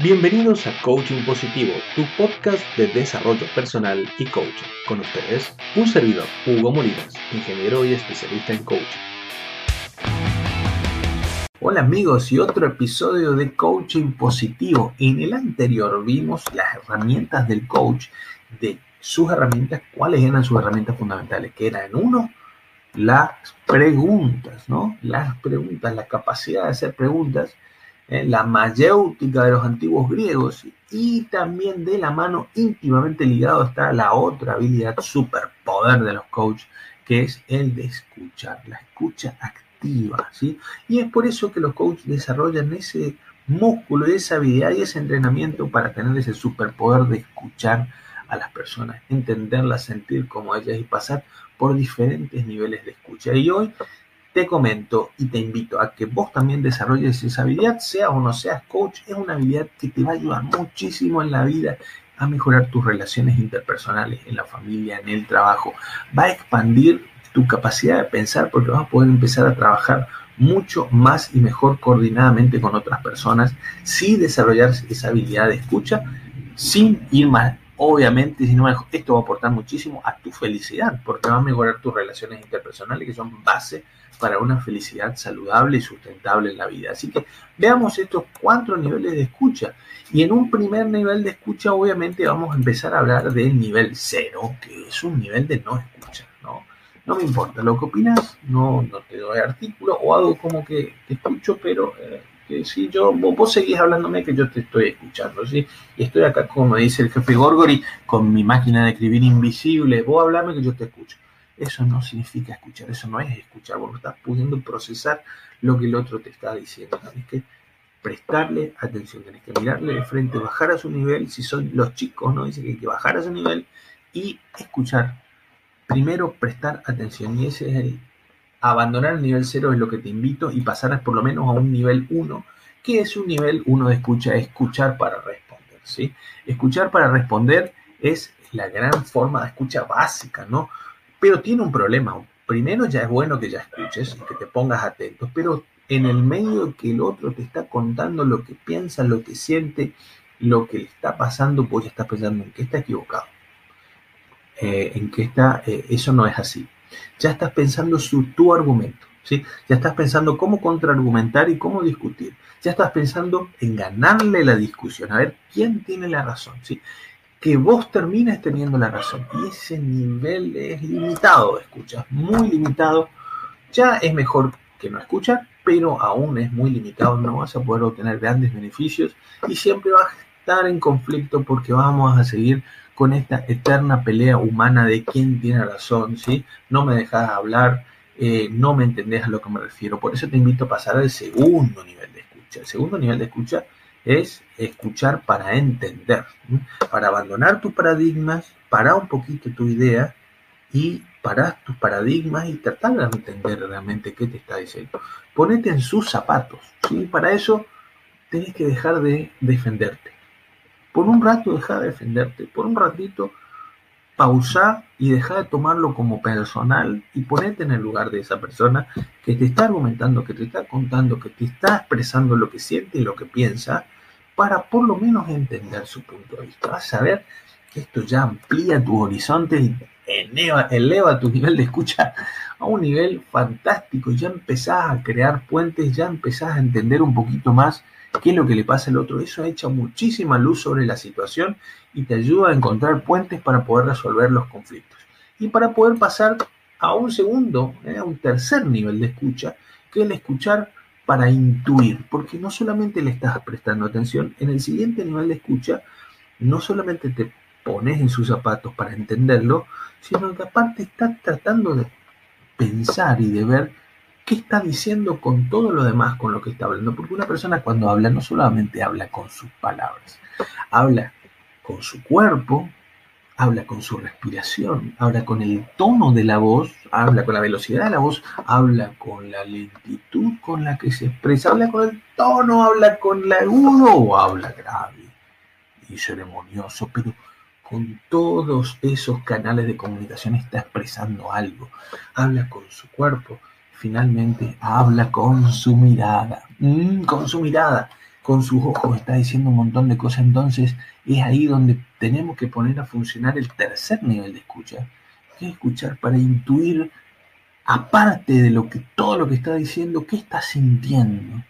Bienvenidos a Coaching Positivo, tu podcast de desarrollo personal y coaching. Con ustedes, un servidor, Hugo Molinas, ingeniero y especialista en coaching. Hola amigos y otro episodio de Coaching Positivo. En el anterior vimos las herramientas del coach, de sus herramientas, cuáles eran sus herramientas fundamentales, que eran uno, las preguntas, ¿no? Las preguntas, la capacidad de hacer preguntas, ¿eh? la mayéutica de los antiguos griegos y también de la mano íntimamente ligado está la otra habilidad, superpoder de los coaches, que es el de escuchar, la escucha activa, ¿sí? Y es por eso que los coaches desarrollan ese músculo, esa habilidad y ese entrenamiento para tener ese superpoder de escuchar a las personas, entenderlas, sentir como ellas y pasar por diferentes niveles de escucha. Y hoy te comento y te invito a que vos también desarrolles esa habilidad, seas o no seas coach, es una habilidad que te va a ayudar muchísimo en la vida a mejorar tus relaciones interpersonales, en la familia, en el trabajo. Va a expandir tu capacidad de pensar porque vas a poder empezar a trabajar mucho más y mejor coordinadamente con otras personas si desarrollar esa habilidad de escucha sin ir mal Obviamente, si no, esto va a aportar muchísimo a tu felicidad, porque va a mejorar tus relaciones interpersonales, que son base para una felicidad saludable y sustentable en la vida. Así que veamos estos cuatro niveles de escucha. Y en un primer nivel de escucha, obviamente, vamos a empezar a hablar del nivel cero, que es un nivel de no escucha, ¿no? No me importa lo que opinas, no, no te doy artículo o hago como que te escucho, pero eh, que si yo, vos, seguís hablándome que yo te estoy escuchando, ¿sí? Y estoy acá, como dice el jefe Gorgori, con mi máquina de escribir invisible, vos hablame que yo te escucho. Eso no significa escuchar, eso no es escuchar, vos no estás pudiendo procesar lo que el otro te está diciendo. Tienes que prestarle atención, tienes que mirarle de frente, bajar a su nivel, si son los chicos, ¿no? Dice que hay que bajar a su nivel y escuchar. Primero prestar atención y ese es el abandonar el nivel 0 es lo que te invito y pasar por lo menos a un nivel 1, que es un nivel 1 de escucha, escuchar para responder, ¿sí? Escuchar para responder es la gran forma de escucha básica, ¿no? Pero tiene un problema. Primero ya es bueno que ya escuches y que te pongas atento, pero en el medio que el otro te está contando lo que piensa, lo que siente, lo que le está pasando, pues ya estás pensando en que está equivocado, eh, en que está, eh, eso no es así ya estás pensando su, tu argumento, ¿sí? Ya estás pensando cómo contraargumentar y cómo discutir. Ya estás pensando en ganarle la discusión, a ver quién tiene la razón, ¿sí? Que vos termines teniendo la razón. Y ese nivel es limitado de escucha, muy limitado. Ya es mejor que no escuchar, pero aún es muy limitado, no vas a poder obtener grandes beneficios y siempre vas estar en conflicto porque vamos a seguir con esta eterna pelea humana de quién tiene razón, ¿sí? No me dejas hablar, eh, no me entendés a lo que me refiero. Por eso te invito a pasar al segundo nivel de escucha. El segundo nivel de escucha es escuchar para entender, para abandonar tus paradigmas, para un poquito tu idea y parar tus paradigmas y tratar de entender realmente qué te está diciendo. Ponete en sus zapatos, ¿sí? Para eso tenés que dejar de defenderte por un rato deja de defenderte, por un ratito pausa y deja de tomarlo como personal y ponete en el lugar de esa persona que te está argumentando, que te está contando, que te está expresando lo que siente y lo que piensa, para por lo menos entender su punto de vista. Vas a ver que esto ya amplía tu horizonte y eleva, tu nivel de escucha a un nivel fantástico. Ya empezás a crear puentes, ya empezás a entender un poquito más qué es lo que le pasa al otro. Eso echa muchísima luz sobre la situación y te ayuda a encontrar puentes para poder resolver los conflictos. Y para poder pasar a un segundo, eh, a un tercer nivel de escucha, que es el escuchar para intuir, porque no solamente le estás prestando atención, en el siguiente nivel de escucha, no solamente te pones en sus zapatos para entenderlo, sino que aparte estás tratando de pensar y de ver qué está diciendo con todo lo demás con lo que está hablando. Porque una persona cuando habla no solamente habla con sus palabras, habla con su cuerpo, habla con su respiración, habla con el tono de la voz, habla con la velocidad de la voz, habla con la lentitud con la que se expresa, habla con el tono, habla con la agudo o habla grave y ceremonioso, pero con todos esos canales de comunicación está expresando algo. Habla con su cuerpo, finalmente habla con su mirada. Mm, con su mirada. con sus ojos está diciendo un montón de cosas, entonces es ahí donde tenemos que poner a funcionar el tercer nivel de escucha, que es escuchar para intuir, aparte de lo que todo lo que está diciendo, qué está sintiendo,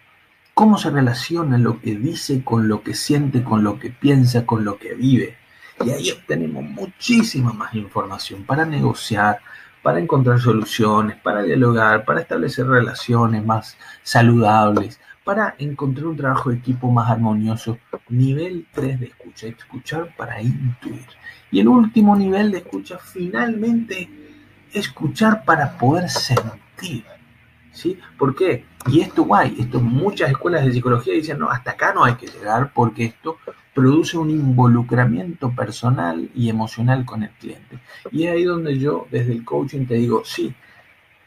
cómo se relaciona lo que dice con lo que siente, con lo que piensa, con lo que vive. Y ahí obtenemos muchísima más información para negociar, para encontrar soluciones, para dialogar, para establecer relaciones más saludables, para encontrar un trabajo de equipo más armonioso. Nivel 3 de escucha, escuchar para intuir. Y el último nivel de escucha, finalmente, escuchar para poder sentir. ¿Sí? ¿Por qué? Y esto guay, esto muchas escuelas de psicología dicen, no, hasta acá no hay que llegar porque esto produce un involucramiento personal y emocional con el cliente. Y es ahí donde yo desde el coaching te digo, sí,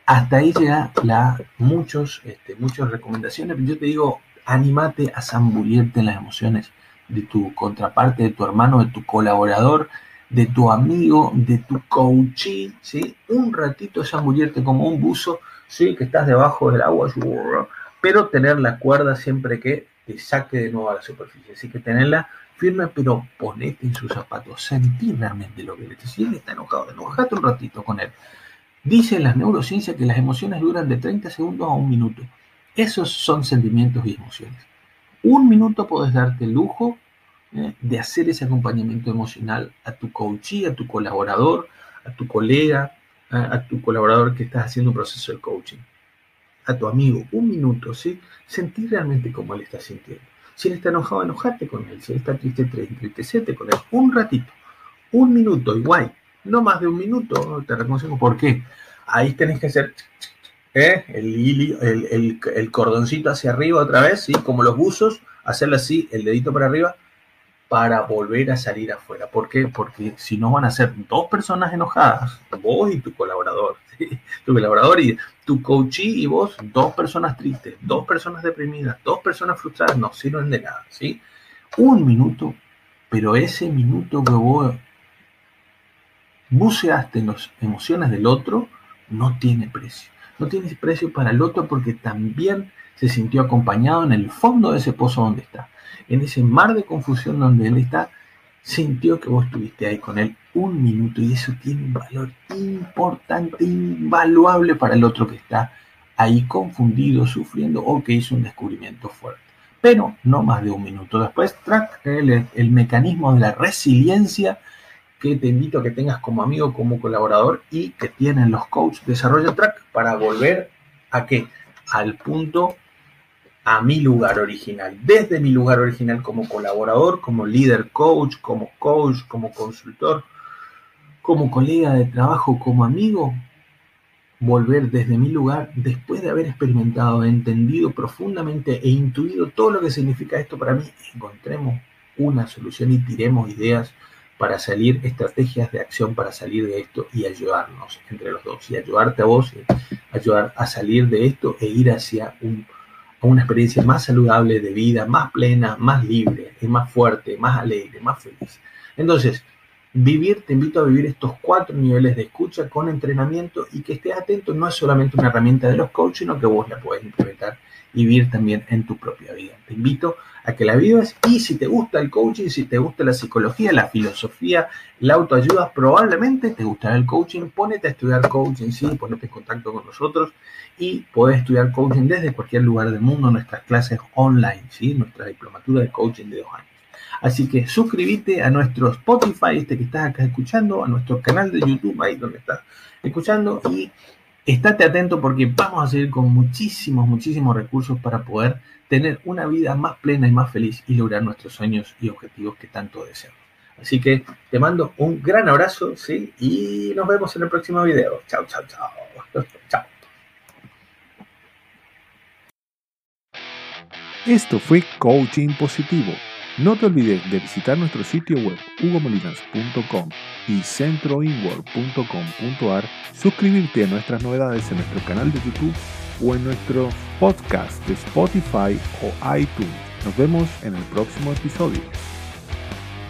hasta ahí llega la, muchos, este, muchas recomendaciones, pero yo te digo, anímate a zambullirte en las emociones de tu contraparte, de tu hermano, de tu colaborador, de tu amigo, de tu coachee, ¿sí? Un ratito zambullirte como un buzo, ¿sí? Que estás debajo del agua, pero tener la cuerda siempre que te saque de nuevo a la superficie. Así que tenerla firme, pero ponete en sus zapatos, sentir realmente lo que le. Si él está enojado, enojate un ratito con él. Dice las neurociencias que las emociones duran de 30 segundos a un minuto. Esos son sentimientos y emociones. Un minuto puedes darte el lujo eh, de hacer ese acompañamiento emocional a tu coachee, a tu colaborador, a tu colega, a, tu colaborador que estás haciendo un proceso de coaching, a tu amigo. Un minuto, ¿sí? Sentir realmente cómo él está sintiendo. Si él está enojado, enojate con él. Si él está triste, entristecete con él. Un ratito, un minuto, igual no más de un minuto, te reconocemos por qué. Ahí tenés que hacer ¿eh? el, el, cordoncito hacia arriba otra vez, ¿sí? como los buzos, hacerle así, el dedito para arriba, para volver a salir afuera. ¿Por qué? Porque si no van a ser dos personas enojadas, vos y tu colaborador, tu colaborador y tu coachee y vos, dos personas tristes, dos personas deprimidas, dos personas frustradas, no sirven de nada, ¿sí? Un minuto, pero ese minuto que vos buceaste en las emociones del otro, no tiene precio. No tiene precio para el otro porque también se sintió acompañado en el fondo de ese pozo donde está. En ese mar de confusión donde él está, sintió que vos estuviste ahí con él un minuto y eso tiene un valor importante, invaluable para el otro que está ahí confundido, sufriendo o que hizo un descubrimiento fuerte. Pero no más de un minuto. Después, track el, el mecanismo de la resiliencia que te invito a que tengas como amigo, como colaborador y que tienen los coaches Desarrollo Track para volver a qué? Al punto, a mi lugar original. Desde mi lugar original como colaborador, como líder coach, como coach, como consultor, como colega de trabajo, como amigo, volver desde mi lugar después de haber experimentado, entendido profundamente e intuido todo lo que significa esto para mí, encontremos una solución y tiremos ideas para salir, estrategias de acción para salir de esto y ayudarnos entre los dos y ayudarte a vos, ayudar a salir de esto e ir hacia una experiencia más saludable de vida, más plena, más libre, más fuerte, más alegre, más feliz. Entonces, vivir, te invito a vivir estos cuatro niveles de escucha con entrenamiento y que estés atento, no es solamente una herramienta de los coaches, sino que vos la puedes implementar y vivir también en tu propia vida. Te invito a que la vivas y si te gusta el coaching, si te gusta la psicología, la filosofía, la autoayuda, probablemente te gustará el coaching. Ponete a estudiar coaching, sí, ponete en contacto con nosotros y podés estudiar coaching desde cualquier lugar del mundo, nuestras clases online, sí, nuestra diplomatura de coaching de dos años. Así que suscríbete a nuestro Spotify, este que estás acá escuchando, a nuestro canal de YouTube, ahí donde estás escuchando, y estate atento porque vamos a seguir con muchísimos, muchísimos recursos para poder tener una vida más plena y más feliz y lograr nuestros sueños y objetivos que tanto deseamos. Así que te mando un gran abrazo, ¿sí? Y nos vemos en el próximo video. Chao, chao, chao. chao. Esto fue Coaching Positivo. No te olvides de visitar nuestro sitio web hugomolinas.com y centroinworld.com.ar, suscribirte a nuestras novedades en nuestro canal de YouTube o en nuestro podcast de Spotify o iTunes. Nos vemos en el próximo episodio.